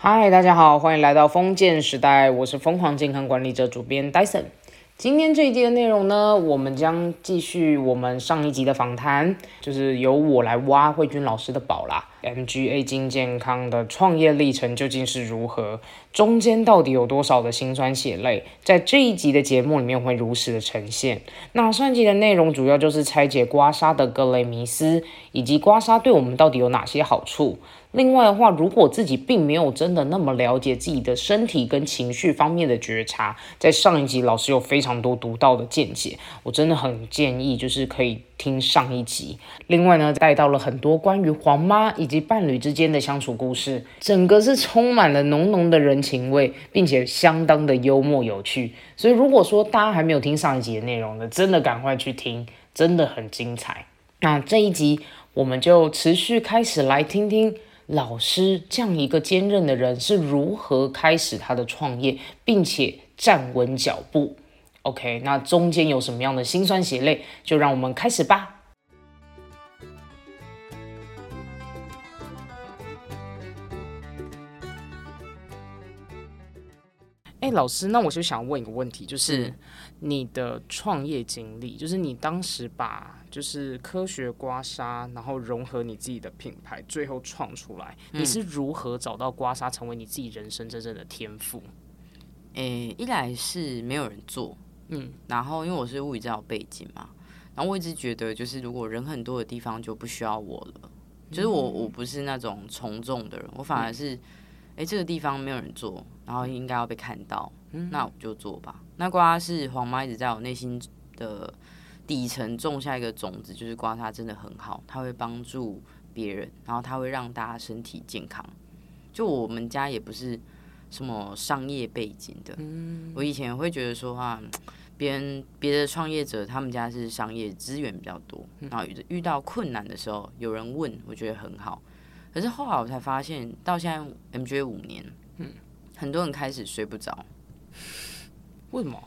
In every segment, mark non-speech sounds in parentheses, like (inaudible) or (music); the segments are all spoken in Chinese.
嗨，大家好，欢迎来到封建时代，我是疯狂健康管理者主编 Dyson。今天这一集的内容呢，我们将继续我们上一集的访谈，就是由我来挖慧君老师的宝啦。MGA 金健康的创业历程究竟是如何？中间到底有多少的辛酸血泪？在这一集的节目里面会如实的呈现。那上一集的内容主要就是拆解刮痧的各类迷思，以及刮痧对我们到底有哪些好处。另外的话，如果自己并没有真的那么了解自己的身体跟情绪方面的觉察，在上一集老师有非常多独到的见解，我真的很建议就是可以听上一集。另外呢，带到了很多关于黄妈以及伴侣之间的相处故事，整个是充满了浓浓的人情味，并且相当的幽默有趣。所以如果说大家还没有听上一集的内容呢，真的赶快去听，真的很精彩。那这一集我们就持续开始来听听。老师这样一个坚韧的人是如何开始他的创业，并且站稳脚步？OK，那中间有什么样的辛酸血泪？就让我们开始吧。哎，老师，那我就想问一个问题，就是你的创业经历，就是你当时把。就是科学刮痧，然后融合你自己的品牌，最后创出来。你是如何找到刮痧成为你自己人生真正的天赋？诶，一来是没有人做，嗯，然后因为我是物理治疗背景嘛，然后我一直觉得，就是如果人很多的地方就不需要我了，就是我我不是那种从众的人，我反而是，哎，这个地方没有人做，然后应该要被看到，那我就做吧。那刮是黄妈一直在我内心的。底层种下一个种子，就是刮痧真的很好，它会帮助别人，然后它会让大家身体健康。就我们家也不是什么商业背景的，我以前会觉得说啊，别人别的创业者他们家是商业资源比较多，然后遇到困难的时候有人问，我觉得很好。可是后来我才发现，到现在 MJ 五年，嗯，很多人开始睡不着，为什么？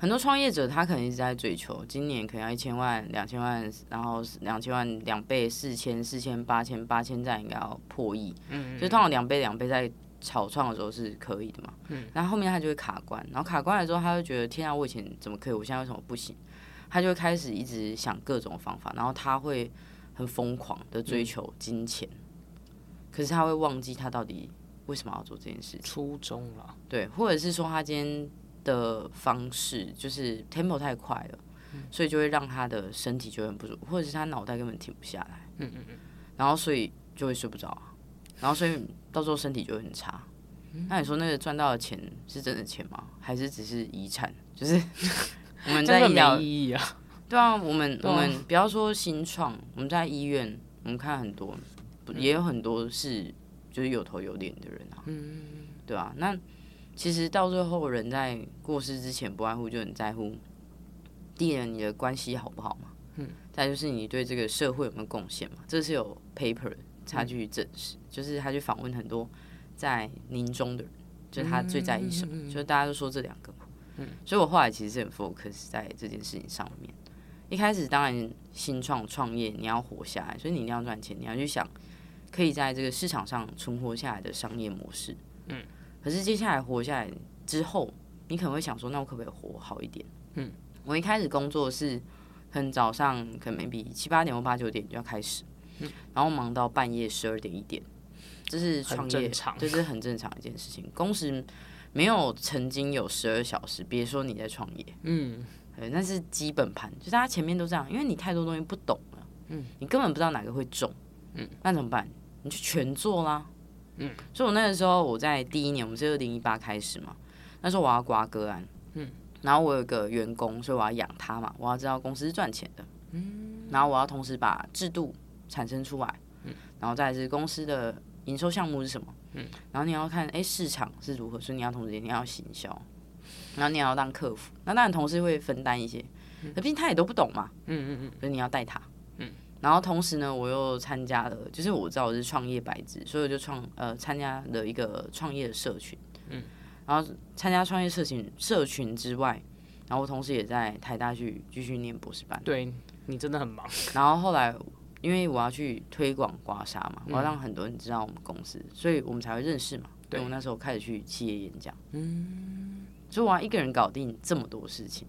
很多创业者他可能一直在追求，今年可能要一千万、两千万，然后两千万两倍、四千、四千、八千、八千再应该要破亿。嗯嗯。就通常两倍、两倍在草创的时候是可以的嘛。嗯。然后后面他就会卡关，然后卡关了之后，他就觉得天啊，我以前怎么可以，我现在为什么不行？他就会开始一直想各种方法，然后他会很疯狂的追求金钱，可是他会忘记他到底为什么要做这件事情。初衷了。对，或者是说他今天。的方式就是 tempo 太快了，所以就会让他的身体就很不舒服，或者是他脑袋根本停不下来。嗯嗯嗯。然后所以就会睡不着，然后所以到时候身体就会很差。那你说那个赚到的钱是真的钱吗？还是只是遗产？就是 (laughs) 我们在医疗意义啊。对啊，我们我们不要说新创，我们在医院，我们看很多，也有很多是就是有头有脸的人啊。嗯。对啊？那。其实到最后，人在过世之前，不外乎就很在乎第一，你的关系好不好嘛？嗯。再就是你对这个社会有没有贡献嘛？这是有 paper 差距证实，就是他去访问很多在临终的人，就他最在意什么？就大家都说这两个。嗯。所以我后来其实是很 focus 在这件事情上面。一开始当然新创创业，你要活下来，所以你一定要赚钱，你要去想可以在这个市场上存活下来的商业模式。嗯。可是接下来活下来之后，你可能会想说，那我可不可以活好一点？嗯，我一开始工作是，很早上可能 maybe 七八点或八九点就要开始，嗯，然后忙到半夜十二点一点，这是创业，这是很正常一件事情。工时没有曾经有十二小时，别说你在创业，嗯，对那是基本盘，就大家前面都这样，因为你太多东西不懂了，嗯，你根本不知道哪个会中，嗯，那怎么办？你就全做啦。嗯，所以我那个时候我在第一年，我们是二零一八开始嘛，那时候我要刮个案，嗯，然后我有个员工，所以我要养他嘛，我要知道公司是赚钱的，嗯，然后我要同时把制度产生出来，嗯，然后再是公司的营收项目是什么，嗯，然后你要看哎市场是如何，所以你要同时你要行销，然后你要当客服，那当然同事会分担一些，可毕竟他也都不懂嘛，嗯嗯嗯，所以你要带他。然后同时呢，我又参加了，就是我知道我是创业白纸，所以我就创呃参加了一个创业的社群，嗯，然后参加创业社群社群之外，然后我同时也在台大去继续念博士班。对你真的很忙。(laughs) 然后后来因为我要去推广刮痧嘛，我要让很多人知道我们公司，所以我们才会认识嘛。对我那时候开始去企业演讲，嗯，所以我要一个人搞定这么多事情。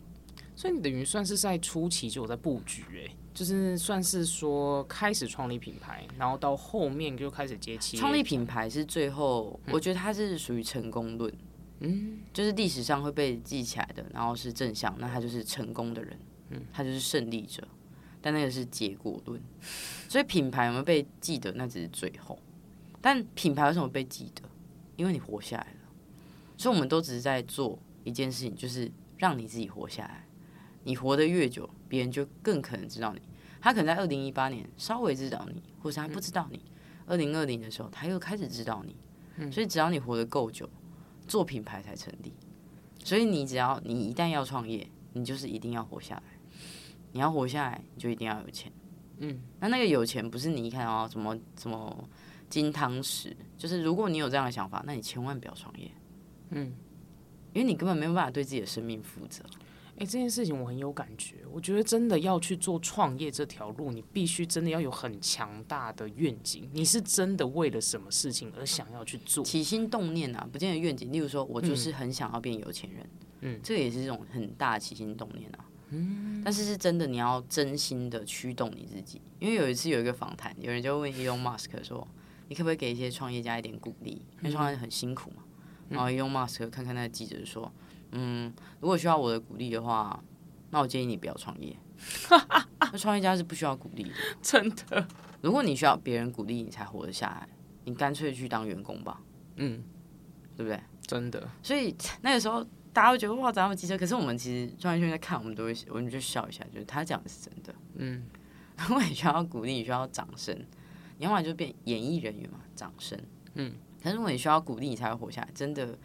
所以你等于算是在初期就有在布局，哎，就是算是说开始创立品牌，然后到后面就开始接企业。创立品牌是最后，我觉得它是属于成功论，嗯，就是历史上会被记起来的，然后是正向，那他就是成功的人，嗯，他就是胜利者。但那个是结果论，(laughs) 所以品牌有没有被记得，那只是最后。但品牌为什么被记得？因为你活下来了。所以我们都只是在做一件事情，就是让你自己活下来。你活得越久，别人就更可能知道你。他可能在二零一八年稍微知道你，或是他不知道你。二零二零的时候，他又开始知道你。所以只要你活得够久，做品牌才成立。所以你只要你一旦要创业，你就是一定要活下来。你要活下来，你就一定要有钱。嗯，那那个有钱不是你一看哦，什么什么金汤匙，就是如果你有这样的想法，那你千万不要创业。嗯，因为你根本没有办法对自己的生命负责。哎，这件事情我很有感觉。我觉得真的要去做创业这条路，你必须真的要有很强大的愿景。你是真的为了什么事情而想要去做？起心动念啊，不见得愿景。例如说，我就是很想要变有钱人。嗯，这个也是一种很大的起心动念啊。嗯，但是是真的，你要真心的驱动你自己。因为有一次有一个访谈，有人就问 Elon Musk 说：“你可不可以给一些创业家一点鼓励？因为创业很辛苦嘛。”然后 Elon Musk 看看那个记者说：“嗯，如果需要我的鼓励的话，那我建议你不要创业。(laughs) 那创业家是不需要鼓励的，真的。如果你需要别人鼓励你才活得下来，你干脆去当员工吧。嗯，对不对？真的。所以那个时候。”大家会觉得哇，咱们机车，可是我们其实创业圈在看，我们都会，我们就笑一下，就是他讲的是真的。嗯，如果你需要鼓励，你需要掌声，你要么就变演艺人员嘛，掌声。嗯，可是如果你需要鼓励，你才会活下来，真的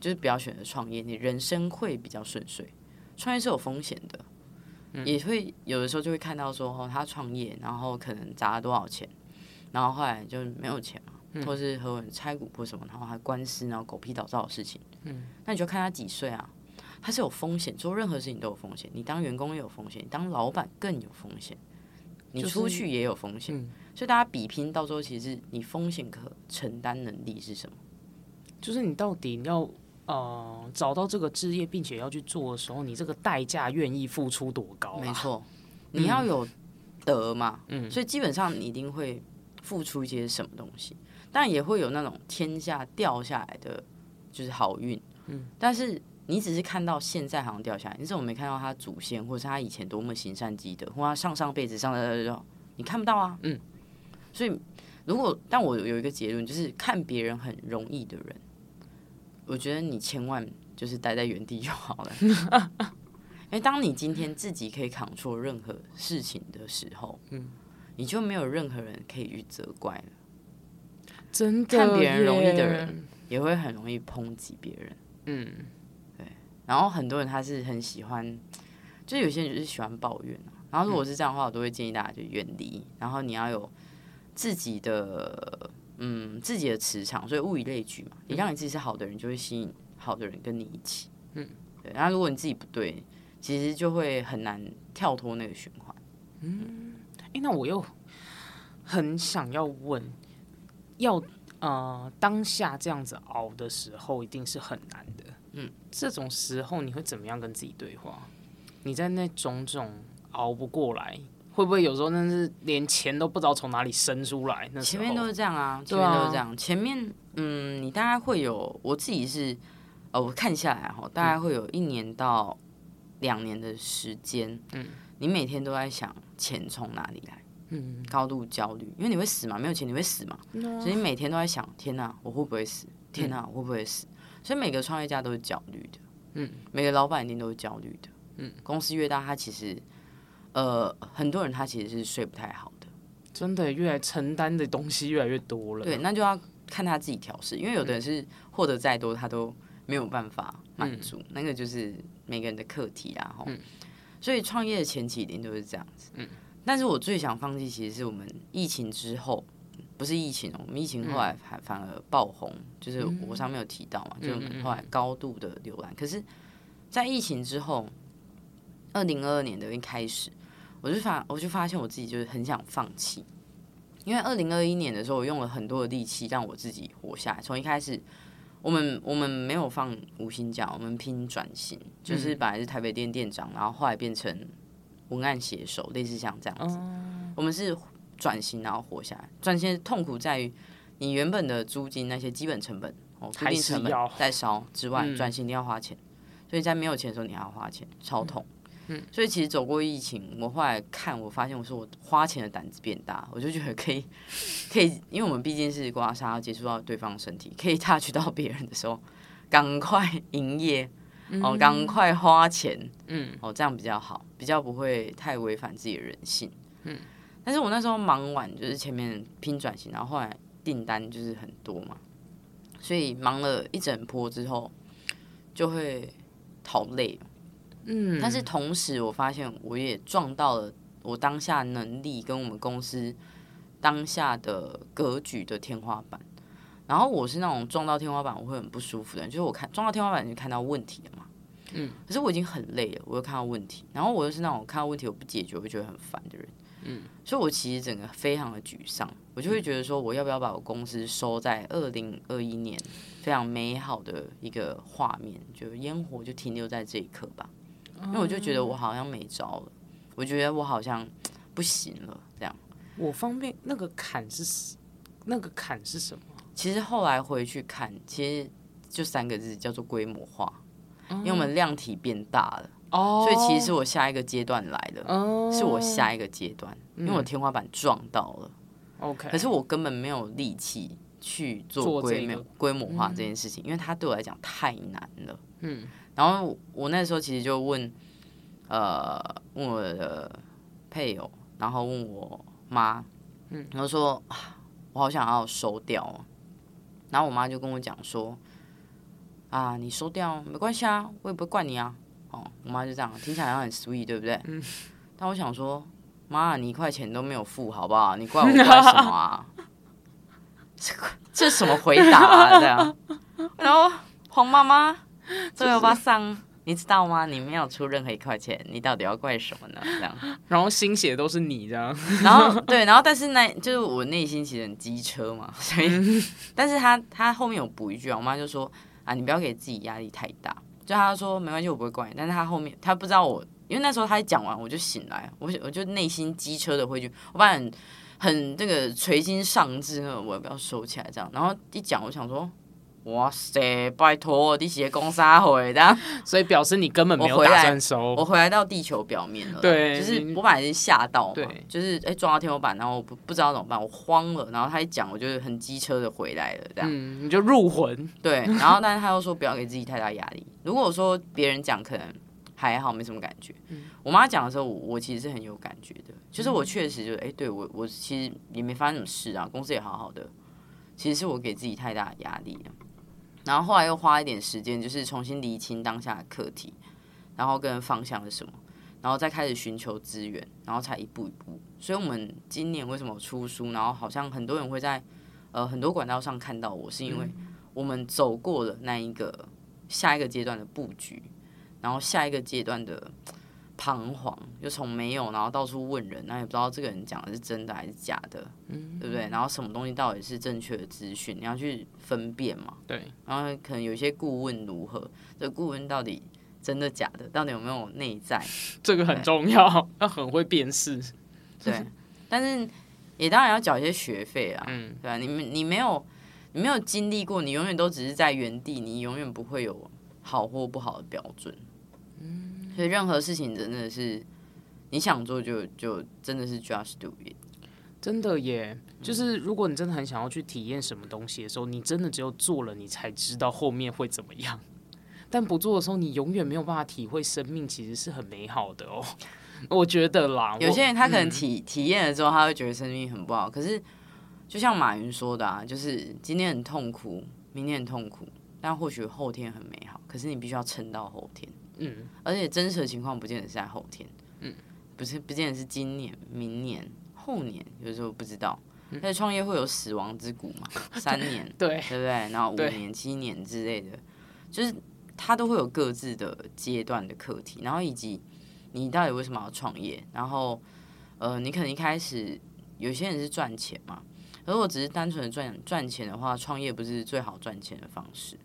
就是不要选择创业，你人生会比较顺遂。创业是有风险的，也会有的时候就会看到说，哦，他创业，然后可能砸了多少钱，然后后来就没有钱嘛。或是和人拆股或什么，然后还官司，然后狗屁倒灶的事情。嗯，那你就看他几岁啊？他是有风险，做任何事情都有风险。你当员工也有风险，你当老板更有风险，你出去也有风险。所以大家比拼到时候，其实你风险可承担能力是什么？就是你到底要呃找到这个职业，并且要去做的时候，你这个代价愿意付出多高？没错，你要有德嘛。嗯，所以基本上你一定会付出一些什么东西。但也会有那种天下掉下来的，就是好运。嗯，但是你只是看到现在好像掉下来，你怎么没看到他祖先，或者是他以前多么行善积德，或他上上辈子上的，你看不到啊。嗯，所以如果但我有一个结论，就是看别人很容易的人，我觉得你千万就是待在原地就好了。(laughs) 因为当你今天自己可以扛错任何事情的时候，嗯，你就没有任何人可以去责怪了。真的，看别人容易的人，也会很容易抨击别人。嗯，对。然后很多人他是很喜欢，就有些人就是喜欢抱怨然后如果是这样的话，我都会建议大家就远离。然后你要有自己的，嗯，自己的磁场。所以物以类聚嘛，你让你自己是好的人，就会吸引好的人跟你一起。嗯，对。然后如果你自己不对，其实就会很难跳脱那个循环。嗯，哎，那我又很想要问。要呃当下这样子熬的时候，一定是很难的。嗯，这种时候你会怎么样跟自己对话？你在那种种熬不过来，会不会有时候那是连钱都不知道从哪里生出来？那前面都是这样啊，前面都是这样。前面嗯，你大概会有，我自己是呃，我看下来哈，大概会有一年到两年的时间。嗯，你每天都在想钱从哪里来。嗯，高度焦虑，因为你会死嘛，没有钱你会死嘛，所以你每天都在想：天哪，我会不会死？天哪，我会不会死？所以每个创业家都是焦虑的，嗯，每个老板一定都是焦虑的，嗯，公司越大，他其实，呃，很多人他其实是睡不太好的，真的，越来承担的东西越来越多了，对，那就要看他自己调试，因为有的人是获得再多，他都没有办法满足，那个就是每个人的课题啊，哈，所以创业的前期一定都是这样子，嗯。但是我最想放弃，其实是我们疫情之后，不是疫情哦，我们疫情后来反反而爆红，就是我上面有提到嘛，就我们后来高度的浏览。可是，在疫情之后，二零二二年的一开始，我就发我就发现我自己就是很想放弃，因为二零二一年的时候，我用了很多的力气让我自己活下来。从一开始我们我们没有放无薪假，我们拼转型，就是本来是台北店店长，然后后来变成文案写手，类似像这样子。我们是转型，然后活下来。转型痛苦在于你原本的租金那些基本成本哦，固定成本在烧之外，转型一定要花钱，所以在没有钱的时候你还要花钱，超痛。嗯，所以其实走过疫情，我后来看，我发现我说我花钱的胆子变大，我就觉得可以，(laughs) 可以，因为我们毕竟是刮痧，接触到对方身体，可以 touch 到别人的时候，赶快营业，哦，赶快花钱，嗯，哦，这样比较好，比较不会太违反自己的人性，嗯。但是我那时候忙完，就是前面拼转型，然后后来订单就是很多嘛，所以忙了一整波之后，就会好累。嗯，但是同时我发现我也撞到了我当下能力跟我们公司当下的格局的天花板。然后我是那种撞到天花板我会很不舒服的人，就是我看撞到天花板就看到问题了嘛。嗯，可是我已经很累了，我又看到问题，然后我又是那种看到问题我不解决我会觉得很烦的人。嗯，所以我其实整个非常的沮丧，我就会觉得说我要不要把我公司收在二零二一年非常美好的一个画面，就烟火就停留在这一刻吧。因为我就觉得我好像没招了，我觉得我好像不行了，这样。我方便那个坎是那个坎是什么？其实后来回去看，其实就三个字，叫做规模化。因为我们量体变大了，哦，所以其实是我下一个阶段来的，哦，是我下一个阶段，因为我天花板撞到了，OK。可是我根本没有力气去做规模规模化这件事情，因为它对我来讲太难了，嗯。然后我那时候其实就问，呃，问我的配偶，然后问我妈，嗯，然后说，我好想要收掉，然后我妈就跟我讲说，啊，你收掉没关系啊，我也不会怪你啊，哦，我妈就这样，听起来好像很 sweet，对不对？嗯。但我想说，妈，你一块钱都没有付，好不好？你怪我怪什么啊？(laughs) 这这什么回答啊？这样，(laughs) 然后黄妈妈。这位巴桑，你知道吗？你没有出任何一块钱，你到底要怪什么呢？这样，(laughs) 然后心血都是你这样，(laughs) 然后对，然后但是那就是我内心其实很机车嘛，(laughs) 所以，但是他他后面有补一句啊，我妈就说啊，你不要给自己压力太大，就他说没关系，我不会怪你，但是他后面他不知道我，因为那时候他讲完我就醒来，我我就内心机车的回去，我发现很这个垂心丧志，我要不要收起来这样，然后一讲，我想说。哇塞！拜托，你写公沙回的，所以表示你根本没有打算收。我回来到地球表面了，对，就是我本来是吓到，对，就是哎撞到天花板，然后我不不知道怎么办，我慌了。然后他一讲，我就很机车的回来了，这样，嗯，你就入魂，对。然后，但是他又说不要给自己太大压力。如果说别人讲，可能还好，没什么感觉。我妈讲的时候，我其实是很有感觉的，就是我确实就哎，对我我其实也没发生什么事啊，公司也好好的，其实是我给自己太大的压力了。然后后来又花一点时间，就是重新理清当下的课题，然后跟方向是什么，然后再开始寻求资源，然后才一步一步。所以，我们今年为什么出书？然后好像很多人会在呃很多管道上看到我，是因为我们走过了那一个下一个阶段的布局，然后下一个阶段的。彷徨，就从没有，然后到处问人，那也不知道这个人讲的是真的还是假的，嗯，对不对？然后什么东西到底是正确的资讯，你要去分辨嘛。对。然后可能有些顾问如何，这顾问到底真的假的，到底有没有内在？(laughs) 这个很重要，要很会辨识。对。但是也当然要缴一些学费啊，嗯，对吧？你们你没有你没有经历过，你永远都只是在原地，你永远不会有好或不好的标准。所以任何事情真的是你想做就就真的是 just do it，真的耶！就是如果你真的很想要去体验什么东西的时候，你真的只有做了，你才知道后面会怎么样。但不做的时候，你永远没有办法体会生命其实是很美好的哦。我觉得啦，有些人他可能体体验了之后，他会觉得生命很不好。可是就像马云说的啊，就是今天很痛苦，明天很痛苦，但或许后天很美好。可是你必须要撑到后天。嗯，而且真实的情况不见得是在后天，嗯，不是不见得是今年、明年、后年，有时候不知道。而且创业会有死亡之谷嘛，(laughs) 三年，对，对不对？然后五年、七年之类的，就是它都会有各自的阶段的课题，然后以及你到底为什么要创业？然后，呃，你可能一开始有些人是赚钱嘛，如果只是单纯的赚赚钱的话，创业不是最好赚钱的方式。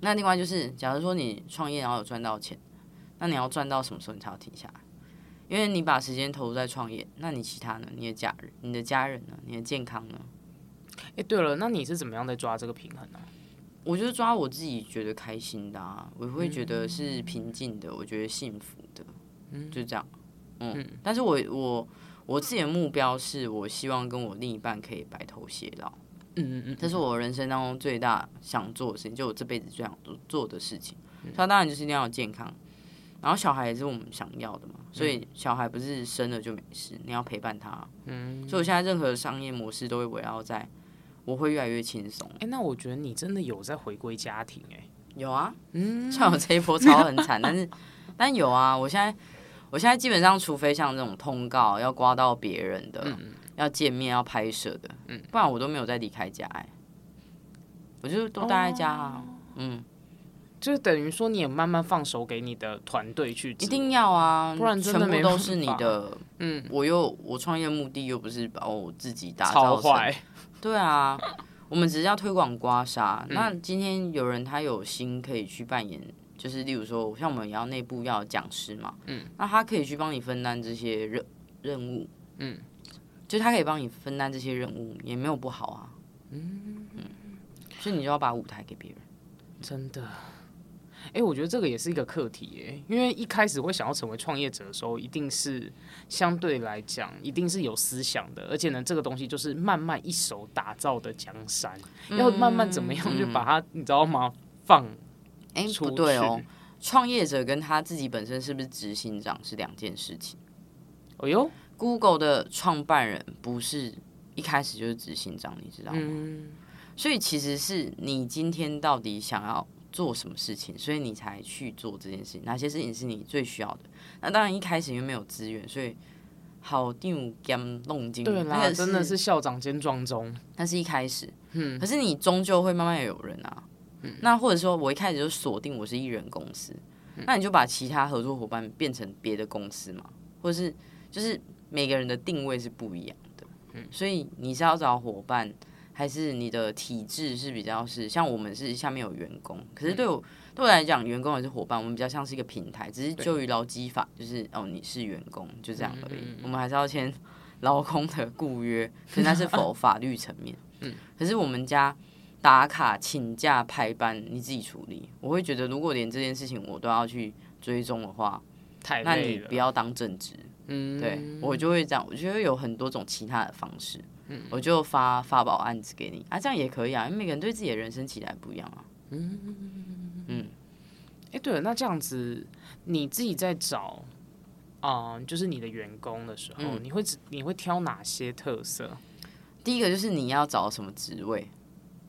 那另外就是，假如说你创业然后有赚到钱，那你要赚到什么时候你才要停下来？因为你把时间投入在创业，那你其他呢？你的家人、你的家人呢？你的健康呢？哎，对了，那你是怎么样在抓这个平衡呢？我就抓我自己觉得开心的啊，我会觉得是平静的，我觉得幸福的，嗯，就这样，嗯。但是我我我自己的目标是我希望跟我另一半可以白头偕老，嗯嗯嗯，这是我人生当中最大想做的事情，就我这辈子最想做做的事情。他当然就是一定要健康，然后小孩也是我们想要的嘛，所以小孩不是生了就没事，你要陪伴他，嗯。所以我现在任何商业模式都会围绕在。我会越来越轻松。哎，那我觉得你真的有在回归家庭哎。有啊，嗯，像我这一波超很惨，但是 (laughs) 但有啊，我现在我现在基本上，除非像这种通告要刮到别人的，要见面要拍摄的，嗯，不然我都没有再离开家哎。我就都待在家啊，嗯，就等于说你也慢慢放手给你的团队去，一定要啊，不然全部都是你的。嗯，我又我创业目的又不是把我自己打造坏。对啊，我们只是要推广刮痧。那今天有人他有心可以去扮演，就是例如说，像我们也要内部要讲师嘛，嗯，那他可以去帮你分担这些任任务，嗯，就他可以帮你分担这些任务，也没有不好啊，嗯嗯，所以你就要把舞台给别人，真的。哎，我觉得这个也是一个课题哎，因为一开始会想要成为创业者的时候，一定是相对来讲，一定是有思想的，而且呢，这个东西就是慢慢一手打造的江山，要慢慢怎么样就把它，你知道吗？放哎，不对哦，创业者跟他自己本身是不是执行长是两件事情。哦哟，Google 的创办人不是一开始就是执行长，你知道吗？所以其实是你今天到底想要。做什么事情，所以你才去做这件事情？哪些事情是你最需要的？那当然一开始因为没有资源，所以好定兼弄进。对啦，真的是校长兼壮中。那是一开始，嗯，可是你终究会慢慢有人啊。嗯，那或者说我一开始就锁定我是艺人公司，那你就把其他合作伙伴变成别的公司嘛，或者是就是每个人的定位是不一样的。嗯，所以你是要找伙伴。还是你的体质是比较是像我们是下面有员工，可是对我对我来讲，员工也是伙伴，我们比较像是一个平台，只是就于劳基法，就是哦你是员工就这样而已，我们还是要签劳工的雇约，(laughs) 可是那是否法律层面。嗯，可是我们家打卡、请假、排班你自己处理，我会觉得如果连这件事情我都要去追踪的话，太那你不要当正职。嗯，对我就会这样，我觉得有很多种其他的方式。我就发发保案子给你啊，这样也可以啊，因为每个人对自己的人生期待不一样啊。嗯嗯，哎，对了，那这样子你自己在找啊，就是你的员工的时候，你会你会挑哪些特色？第一个就是你要找什么职位？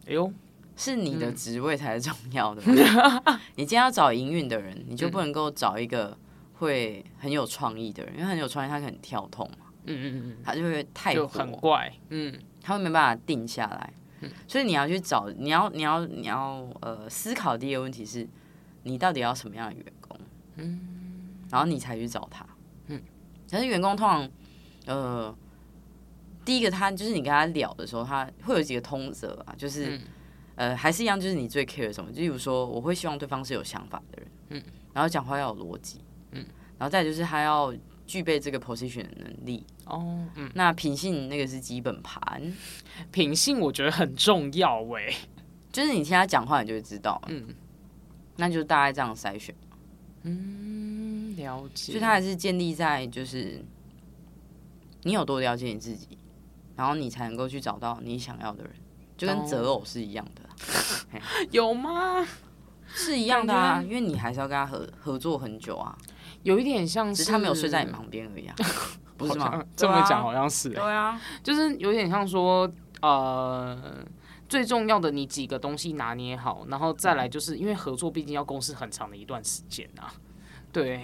哎呦，是你的职位才是重要的。(laughs) 你今天要找营运的人，你就不能够找一个会很有创意的人，因为很有创意，他可能跳痛嘛。嗯嗯嗯，他就会太就很怪，嗯，他会没办法定下来，所以你要去找，你要你要你要呃思考第一个问题是，你到底要什么样的员工，嗯，然后你才去找他，嗯，但是员工通常呃第一个他就是你跟他聊的时候，他会有几个通则啊，就是呃还是一样，就是你最 care 什么，就比如说我会希望对方是有想法的人，嗯，然后讲话要有逻辑，嗯，然后再就是他要。具备这个 position 的能力哦，嗯，那品性那个是基本盘，品性我觉得很重要喂，就是你听他讲话，你就会知道，嗯，那就大概这样筛选，嗯，了解，所以他还是建立在就是你有多了解你自己，然后你才能够去找到你想要的人，就跟择偶是一样的，(laughs) 有吗？(laughs) 是一样的啊，因为你还是要跟他合合作很久啊。有一点像是他没有睡在你旁边而已，(laughs) 不是吗？这么讲好像是，对啊，就是有点像说，呃，最重要的你几个东西拿捏好，然后再来就是因为合作毕竟要共事很长的一段时间啊，对，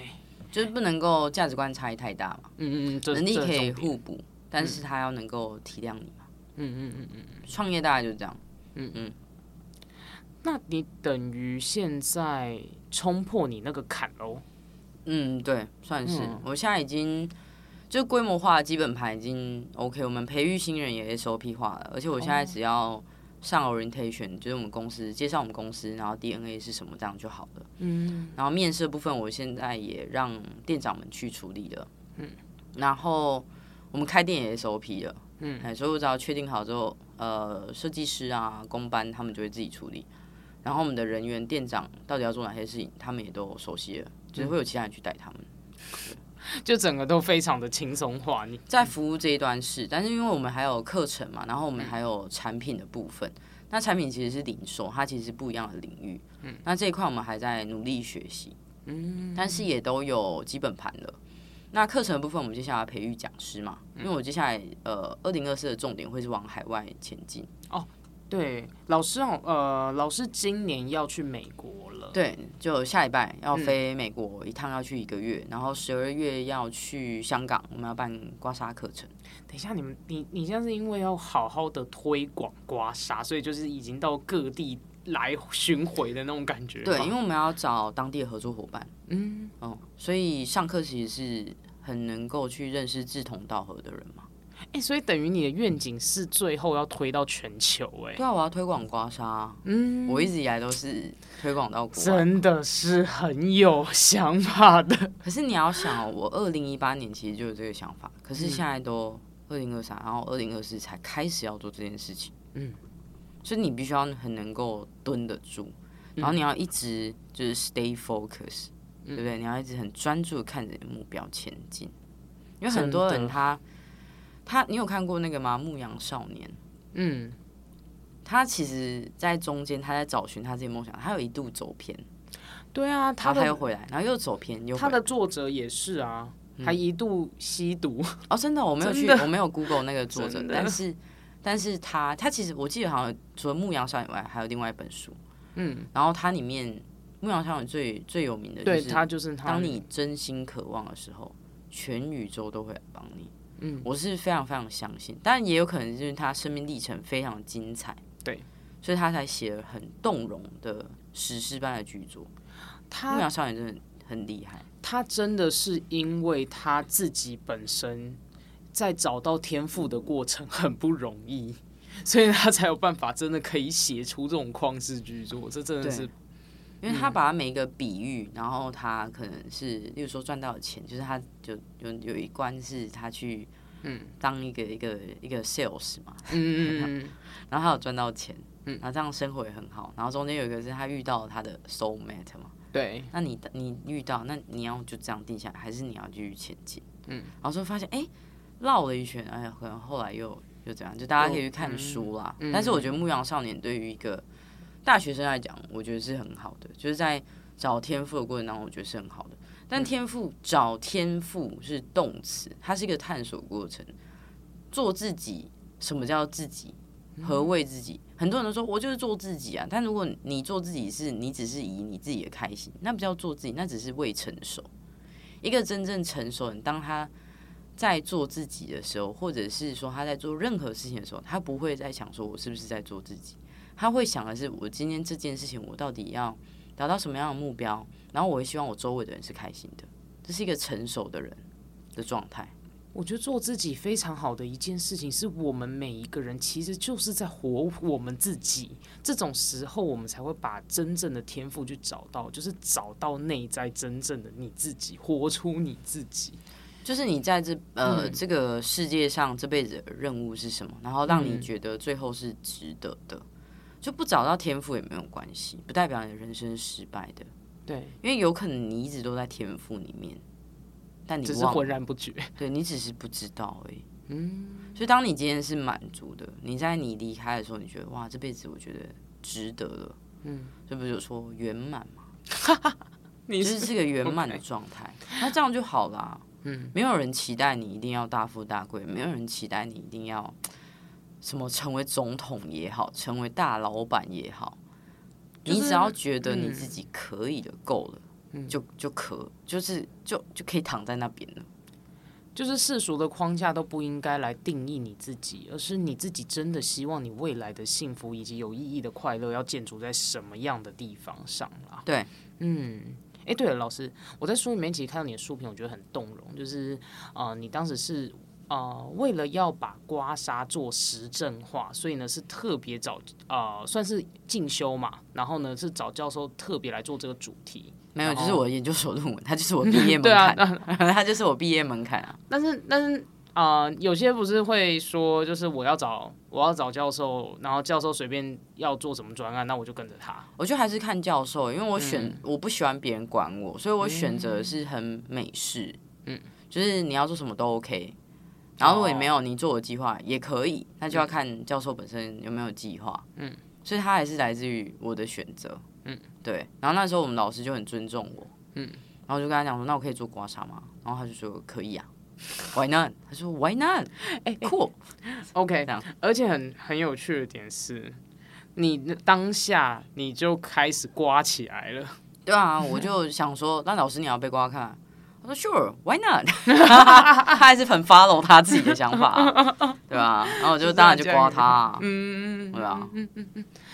就是不能够价值观差异太大嘛，嗯嗯嗯，能力可以互补，但是他要能够体谅你嘛，嗯嗯嗯嗯，创业大概就是这样，嗯。嗯，那你等于现在冲破你那个坎喽。嗯，对，算是。我现在已经就规模化基本盘已经 OK，我们培育新人也 SOP 化了，而且我现在只要上 orientation，就是我们公司介绍我们公司，然后 DNA 是什么，这样就好了。嗯，然后面试部分，我现在也让店长们去处理了。嗯，然后我们开店也 SOP 了。嗯，哎，所以我只要确定好之后，呃，设计师啊、工班他们就会自己处理。然后我们的人员、店长到底要做哪些事情，他们也都熟悉了，就是会有其他人去带他们。(laughs) 就整个都非常的轻松化。你在服务这一端是，但是因为我们还有课程嘛，然后我们还有产品的部分。那产品其实是零售，它其实是不一样的领域。嗯，那这一块我们还在努力学习。嗯，但是也都有基本盘了。那课程的部分，我们接下来培育讲师嘛，因为我接下来呃，二零二四的重点会是往海外前进。哦，对，老师哦，呃，老师今年要去美国了。对，就下礼拜要飞美国一趟，要去一个月，然后十二月要去香港，我们要办刮痧课程。等一下，你们你你现在是因为要好好的推广刮痧，所以就是已经到各地来巡回的那种感觉。对，因为我们要找当地的合作伙伴。嗯，哦，所以上课其实是很能够去认识志同道合的人嘛。哎，所以等于你的愿景是最后要推到全球哎？对啊，我要推广刮痧。嗯，我一直以来都是推广到国真的是很有想法的。可是你要想，我二零一八年其实就有这个想法，可是现在都二零二三，然后二零二四才开始要做这件事情。嗯，所以你必须要很能够蹲得住，然后你要一直就是 stay focus，对不对？你要一直很专注的看着目标前进，因为很多人他。他，你有看过那个吗？牧羊少年。嗯，他其实，在中间，他在找寻他自己梦想。他有一度走偏。对啊，他他又回来，然后又走偏，又他的作者也是啊，还一度吸毒。哦，真的，我没有去，我没有 Google 那个作者，但是，但是他，他其实我记得好像除了牧羊少年外，还有另外一本书。嗯，然后它里面牧羊少年最最有名的，对他就是当你真心渴望的时候，全宇宙都会来帮你。嗯，我是非常非常相信，但也有可能就是他生命历程非常精彩，对，所以他才写了很动容的史诗般的巨作。他牧羊少年真的很厉害，他真的是因为他自己本身在找到天赋的过程很不容易，所以他才有办法真的可以写出这种旷世巨作。这真的是。因为他把每一个比喻，然后他可能是，例如说赚到的钱，就是他就有有一关是他去，嗯，当一个一个一个 sales 嘛，嗯嗯嗯，(laughs) 然后他有赚到钱，嗯，然后这样生活也很好，然后中间有一个是他遇到他的 soul mate 嘛，对，那你你遇到，那你要就这样定下来，还是你要继续前进？嗯，然后就发现，哎，绕了一圈，哎呀，可能后来又又怎样？就大家可以去看书啦。但是我觉得《牧羊少年》对于一个大学生来讲，我觉得是很好的，就是在找天赋的过程当中，我觉得是很好的。但天赋找天赋是动词，它是一个探索过程。做自己，什么叫自己？何谓自己？很多人都说我就是做自己啊。但如果你做自己，是你只是以你自己的开心，那不叫做自己，那只是未成熟。一个真正成熟人，当他在做自己的时候，或者是说他在做任何事情的时候，他不会再想说我是不是在做自己。他会想的是，我今天这件事情，我到底要达到什么样的目标？然后我会希望我周围的人是开心的，这是一个成熟的人的状态。我觉得做自己非常好的一件事情，是我们每一个人其实就是在活我们自己。这种时候，我们才会把真正的天赋去找到，就是找到内在真正的你自己，活出你自己。就是你在这呃这个世界上这辈子的任务是什么？然后让你觉得最后是值得的。就不找到天赋也没有关系，不代表你的人生失败的。对，因为有可能你一直都在天赋里面，但你只是浑然不觉。对你只是不知道而已。嗯，所以当你今天是满足的，你在你离开的时候，你觉得哇，这辈子我觉得值得了。嗯，这不是说圆满吗？(laughs) 你是这个圆满的状态，那这样就好啦。嗯，没有人期待你一定要大富大贵，没有人期待你一定要。什么成为总统也好，成为大老板也好，你只要觉得你自己可以的够了，就就可就是就就可以躺在那边了。就是世俗的框架都不应该来定义你自己，而是你自己真的希望你未来的幸福以及有意义的快乐要建筑在什么样的地方上啦？对，嗯，哎，对了，老师，我在书里面其实看到你的书评，我觉得很动容，就是啊，你当时是。呃，为了要把刮痧做实证化，所以呢是特别找呃算是进修嘛，然后呢是找教授特别来做这个主题。没有，就是我研究所论文，它就是我 (laughs) 毕业门槛，(laughs) 它就是我毕业门槛啊。但是但是啊、呃有些不是会说，就是我要找我要找教授，然后教授随便要做什么专案，那我就跟着他。我觉得还是看教授，因为我选、嗯我不喜欢别人管我，所以我选择是很美式，嗯，就是你要做什么都 OK。然后如果你没有你做的计划也可以，那就要看教授本身有没有计划，嗯，所以他还是来自于我的选择，嗯，对。然后那时候我们老师就很尊重我，嗯，然后我就跟他讲说，那我可以做刮痧吗？然后他就说可以啊，Why not？他说 Why not？哎、酷，OK，这样。而且很很有趣的点是，你当下你就开始刮起来了。对啊，我就想说，那老师你要被刮看啊？他说 Sure，Why not？(laughs) 他还是很 follow 他自己的想法啊、(laughs) 对吧、然后我就当然就刮他、啊，嗯，对吧，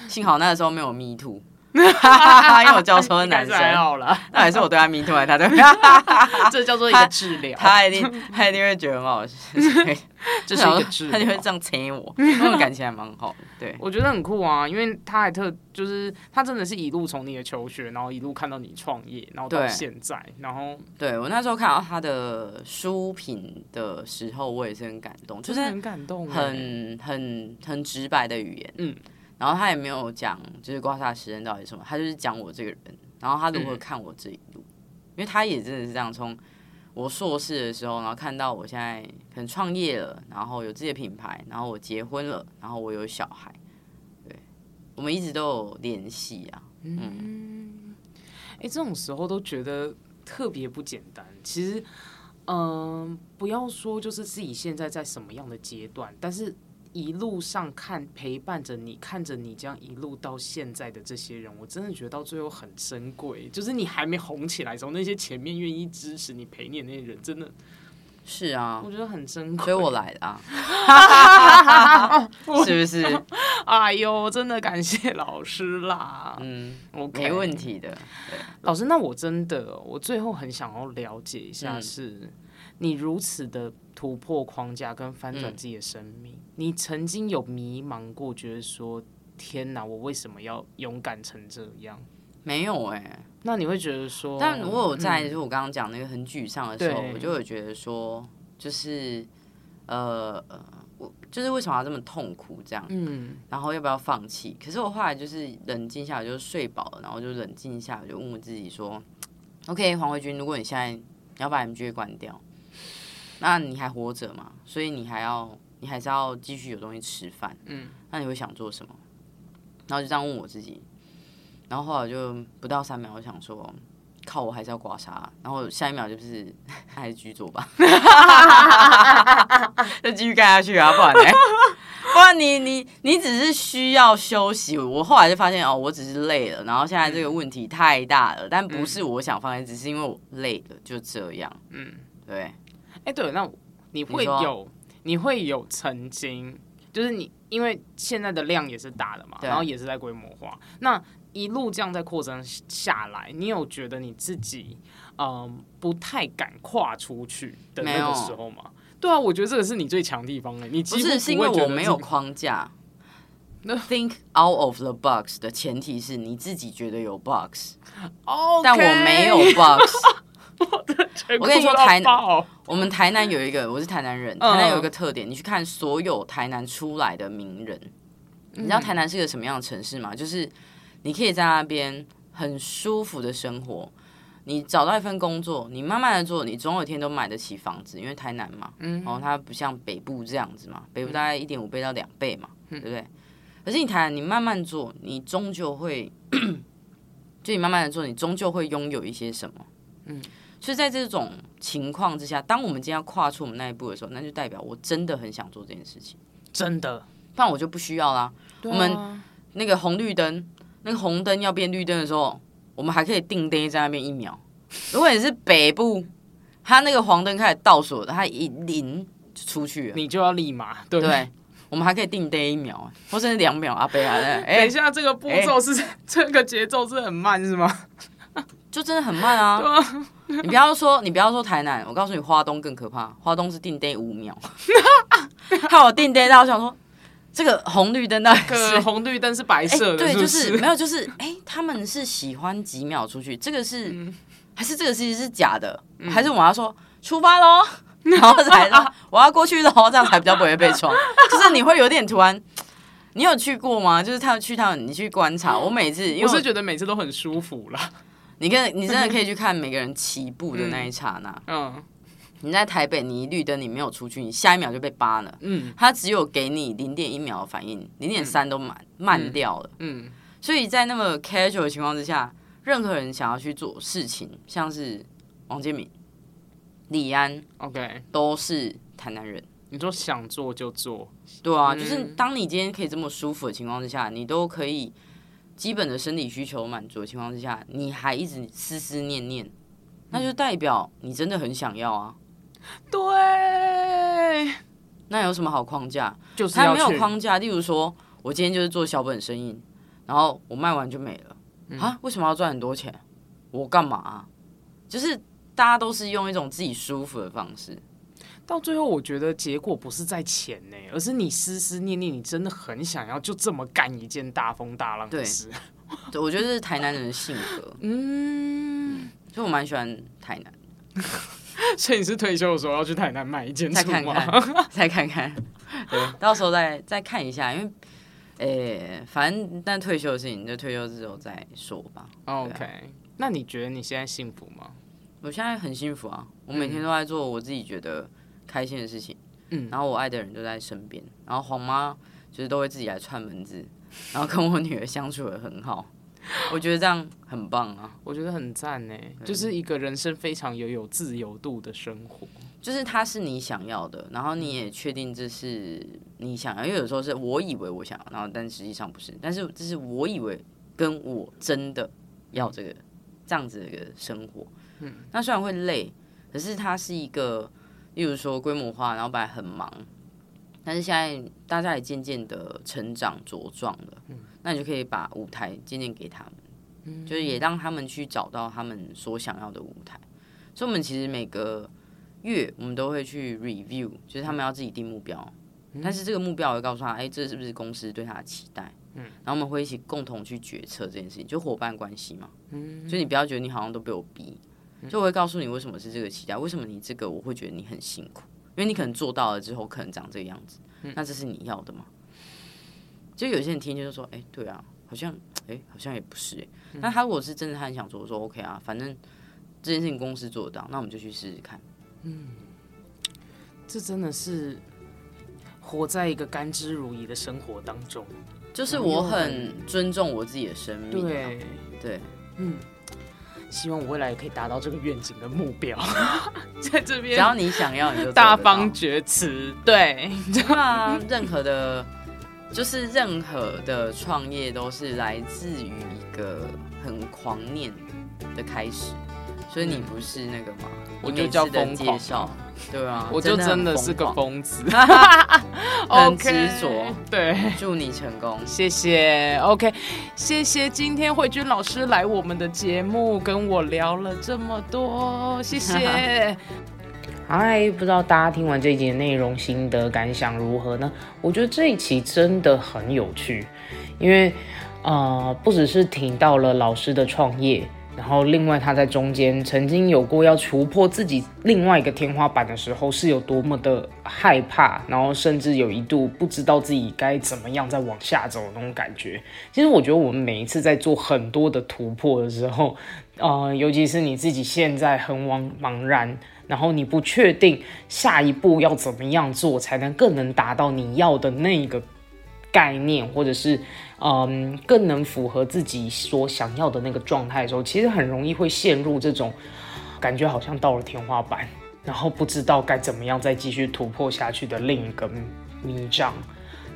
幸好那个时候没有 Me Too，因为我教授是男生，好啦，那还是我对他还是他对，(laughs) 这叫做一个治疗，他一定 (laughs) 他一定会觉得很好笑，(laughs) 这是一个治疗。他就会。这样催我，那种感情还蛮好的，对。我觉得很酷啊，因为他还特就是他真的是一路从你的求学，然后一路看到你创业，然后到现在，然后对我那时候看到他的书评的时候，我也是很感动，就是很感动欸，很很很直白的语言，嗯，然后他也没有讲就是刮痧时间到底什么，他就是讲我这个人，然后他如何看我这一路，因为他也真的是这样，从我硕士的时候，然后看到我现在可能创业了，然后有自己的品牌，然后我结婚了，然后我有小孩，对，我们一直都有联系啊，嗯哎、这种时候都觉得特别不简单。其实，嗯、不要说就是自己现在在什么样的阶段，但是一路上看陪伴着你，看着你这样一路到现在的这些人，我真的觉得到最后很珍贵。就是你还没红起来的时候，那些前面愿意支持你、陪你的那些人，真的是啊我，觉得很珍贵。所以我来的啊，(laughs) 是不是？哎呦，真的感谢老师啦。嗯，OK，没问题的，老师，那我真的，我最后很想要了解一下嗯是，你如此的突破框架跟翻转嗯。自己的生命，你曾经有迷茫过，觉得说天哪，我为什么要勇敢成这样？没有哎、那你会觉得说，但如果我在，嗯。就是我刚刚讲那个很沮丧的时候，对。我就会觉得说，就是呃呃，我就是为什么要这么痛苦这样，嗯？然后要不要放弃？可是我后来就是冷静下来，就是睡饱了，然后就冷静一下来，就问我自己说，OK，黄慧君，如果你现在你要把 MG 关掉，那你还活着嘛？所以你还要，你还是要继续有东西吃饭，嗯，那你会想做什么？然后就这样问我自己，然后后来就不到三秒，我想说，靠，我还是要刮痧。然后下一秒就是 (laughs) 还是继续做吧，(laughs) 就继续干下去啊，不然呢？(laughs) 不然你你你只是需要休息。我后来就发现哦，我只是累了，然后现在这个问题太大了，但不是我想放弃，只是因为我累了，就这样。嗯，对，哎、对，那你会有，你会有曾经，就是你因为现在的量也是大的嘛，然后也是在规模化，那一路这样在扩张下来，你有觉得你自己嗯不太敢跨出去的那个时候吗？对啊，我觉得这个是你最强地方哎。你不是是因为我没有框架。(laughs) 那 Think out of the box 的前提是你自己觉得有 box，OK，但我没有 box。(laughs) 全我跟你说台爆。我们台南有一个，我是台南人，嗯。台南有一个特点，你去看所有台南出来的名人，你知道台南是个什么样的城市吗？就是你可以在那边很舒服的生活，你找到一份工作，你慢慢的做，你总有一天都买得起房子，因为台南嘛，嗯。然后它不像北部这样子嘛，北部大概一点五倍到两倍嘛，对不对？可是你台南，你慢慢做，你终究会，(clears throat) 就你慢慢的做，你终究会拥有一些什么。嗯，所以在这种情况之下，当我们今天要跨出我们那一步的时候，那就代表我真的很想做这件事情，真的，不然我就不需要啦。我我们那个红绿灯，那个红灯要变绿灯的时候，我们还可以定灯在那边一秒。如果你是北部，它那个黄灯开始倒数了，它一零就出去了。你就要立马对对，我们还可以定灯一秒，或甚至两秒。阿贝啊，等哎一，下，这个步骤是、这个节奏是很慢是吗？(laughs) 就真的很慢 (laughs) 啊。你不要说，你不要说台南，我告诉你，花东更可怕。花东是定 day 五秒，(laughs) 害我定 day 到想说，这个红绿灯那个红绿灯是白哎色的，对，就是没有，就是哎，他们是喜欢几秒出去，这个是还是这个其实是假的，还是我要说出发喽，然后才说我要过去喽，这样才比较不会被撞。就是你会有点突然，你有去过吗？就是他去他们，你去观察。我每次我我是觉得每次都很舒服啦。你跟你真的可以去看每个人起步的那一刹那。嗯你在台北，你一绿灯你没有出去，你下一秒就被扒了。嗯他只有给你零点一秒的反应，零点三都慢慢掉了。嗯，所以在那么 casual 的情况之下，任何人想要去做事情，像是王建民、李安 OK，都是台南人。你说想做就做，对啊，嗯就是当你今天可以这么舒服的情况之下，你都可以基本的生理需求满足的情况之下，你还一直思思念念，那就代表你真的很想要啊。对，那有什么好框架？就是他没有框架。例如说，我今天就是做小本生意，然后我卖完就没了嗯啊？为什么要赚很多钱？我干嘛啊、就是大家都是用一种自己舒服的方式。到最后，我觉得结果不是在钱呢，而是你思思念念，你真的很想要就这么干一件大风大浪的事。(laughs) 对我觉得这是台南人的性格，嗯，所以我蛮喜欢台南。(laughs) 所以你是退休的时候要去台南买一件再看？看，再看看，(laughs) 对，到时候再再看一下，因为，诶、反正但退休的事情就退休之后再说吧。OK，那你觉得你现在幸福吗？我现在很幸福啊，我每天都在做我自己觉得开心的事情，嗯。然后我爱的人就在身边，然后黄妈就是都会自己来串门子，然后跟我女儿相处的很好，(laughs) 我觉得这样很棒啊。我觉得很赞呢，就是一个人生非常有有自由度的生活。就是它是你想要的，然后你也确定这是你想要，因为有时候是我以为我想要，然后但实际上不是，但是这是我以为跟我真的要这个这样子的一个生活。嗯，那虽然会累，可是它是一个，例如说规模化，然后本来很忙，但是现在大家也渐渐的成长茁壮了，那你就可以把舞台渐渐给他们，就是也让他们去找到他们所想要的舞台。所以，我们其实每个月我们都会去 review，就是他们要自己定目标，但是这个目标我会告诉他，哎、这是不是公司对他的期待？嗯，然后我们会一起共同去决策这件事情，就伙伴关系嘛。嗯，所以你不要觉得你好像都被我逼，就我会告诉你为什么是这个期待，为什么你这个我会觉得你很辛苦，因为你可能做到了之后可能长这个样子，那这是你要的吗？就有些人听就是说，哎、对啊，好像，哎、好像也不是、哎、那他如果是真的他很想做，我说 OK 啊，反正这件事情公司做得到，那我们就去试试看。嗯这真的是活在一个甘之如饴的生活当中。就是我很尊重我自己的生命、啊，对，对，希望我未来也可以达到这个愿景跟目标，(laughs) 在这边只要你想要，你就大方厥词。对，对啊，(laughs) 任何的，就是任何的创业都是来自于一个很狂念的开始，所以你不是那个吗，我就叫你每次的疯狂。介绍，对啊，我就真真的是个疯子，(laughs) 很 OK 执着。对。祝你成功。谢谢，OK，谢谢今天慧君老师来我们的节目，跟我聊了这么多，谢谢。(laughs) 嗨，不知道大家听完这一集的内容心得感想如何呢？我觉得这一期真的很有趣，因为呃，不只是听到了老师的创业，然后另外他在中间曾经有过要突破自己另外一个天花板的时候，是有多么的害怕，然后甚至有一度不知道自己该怎么样再往下走那种感觉。其实我觉得我们每一次在做很多的突破的时候，呃，尤其是你自己现在很茫茫然，然后你不确定下一步要怎么样做才能更能达到你要的那个概念，或者是嗯更能符合自己所想要的那个状态的时候，其实很容易会陷入这种感觉好像到了天花板，然后不知道该怎么样再继续突破下去的另一个迷障。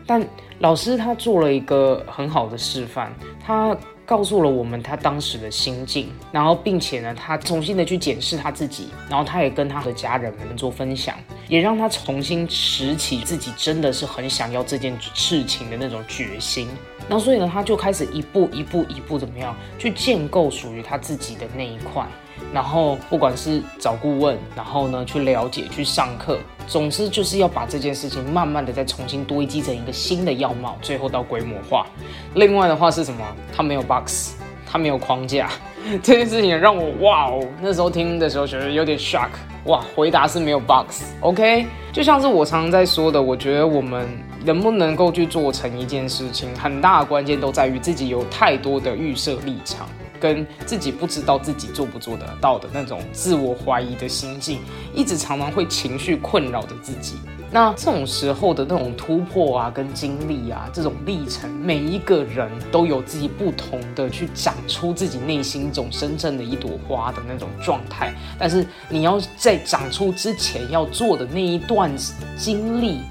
但老师他做了一个很好的示范，他告诉了我们他当时的心境，然后并且呢，他重新的去检视他自己，然后他也跟他的家人们做分享，也让他重新拾起自己真的是很想要这件事情的那种决心。那所以呢，他就开始一步一步一步怎么样去建构属于他自己的那一块。然后不管是找顾问，然后呢去了解、去上课，总之就是要把这件事情慢慢的再重新堆积成一个新的样貌，最后到规模化。另外的话是什么？它没有 box，它没有框架。(laughs) 这件事情让我哇哦，那时候听的时候觉得有点 shock。哇，回答是没有 box。OK，就像是我常常在说的，我觉得我们能不能够去做成一件事情，很大的关键都在于自己有太多的预设立场。跟自己不知道自己做不做得到的那种自我怀疑的心境，一直常常会情绪困扰着自己。那这种时候的那种突破啊，跟经历啊，这种历程，每一个人都有自己不同的去长出自己内心中真正的一朵花的那种状态。但是你要在长出之前要做的那一段经历。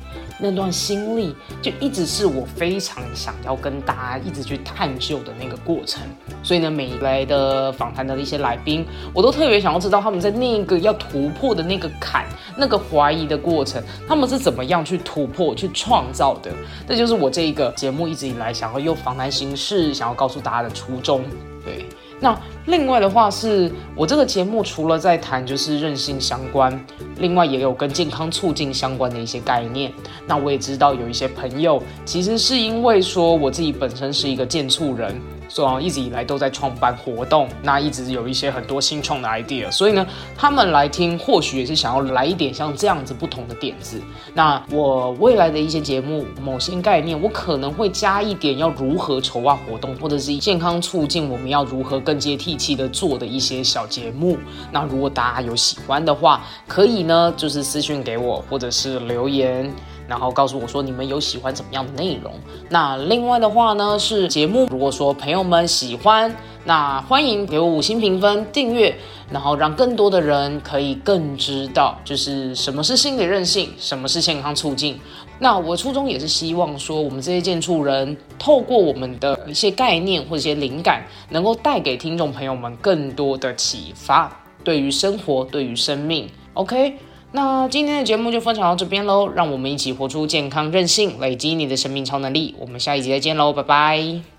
那段心历就一直是我非常想要跟大家一直去探究的那个过程，所以呢，每一来的访谈的一些来宾，我都特别想要知道他们在那个要突破的那个坎、那个怀疑的过程，他们是怎么样去突破、去创造的。这就是我这一个节目一直以来想要用访谈形式想要告诉大家的初衷。对。那另外的话，是我这个节目除了在谈就是韧性相关，另外也有跟健康促进相关的一些概念。那我也知道有一些朋友，其实是因为说我自己本身是一个健促人。说一直以来都在创办活动，那一直有一些很多新创的 idea，所以呢，他们来听或许也是想要来一点像这样子不同的点子。那我未来的一些节目，某些概念，我可能会加一点要如何筹划活动，或者是健康促进，我们要如何更接地气的做的一些小节目。那如果大家有喜欢的话，可以呢就是私信给我，或者是留言。然后告诉我说你们有喜欢怎么样的内容？那另外的话呢是节目，如果说朋友们喜欢，那欢迎给我五星评分、订阅，然后让更多的人可以更知道，就是什么是心理韧性，什么是健康促进。那我初衷也是希望说，我们这些建促人透过我们的一些概念或者一些灵感，能够带给听众朋友们更多的启发，对于生活，对于生命。OK。那今天的节目就分享到这边喽，让我们一起活出健康任性，累积你的生命超能力。我们下一集再见喽，拜拜。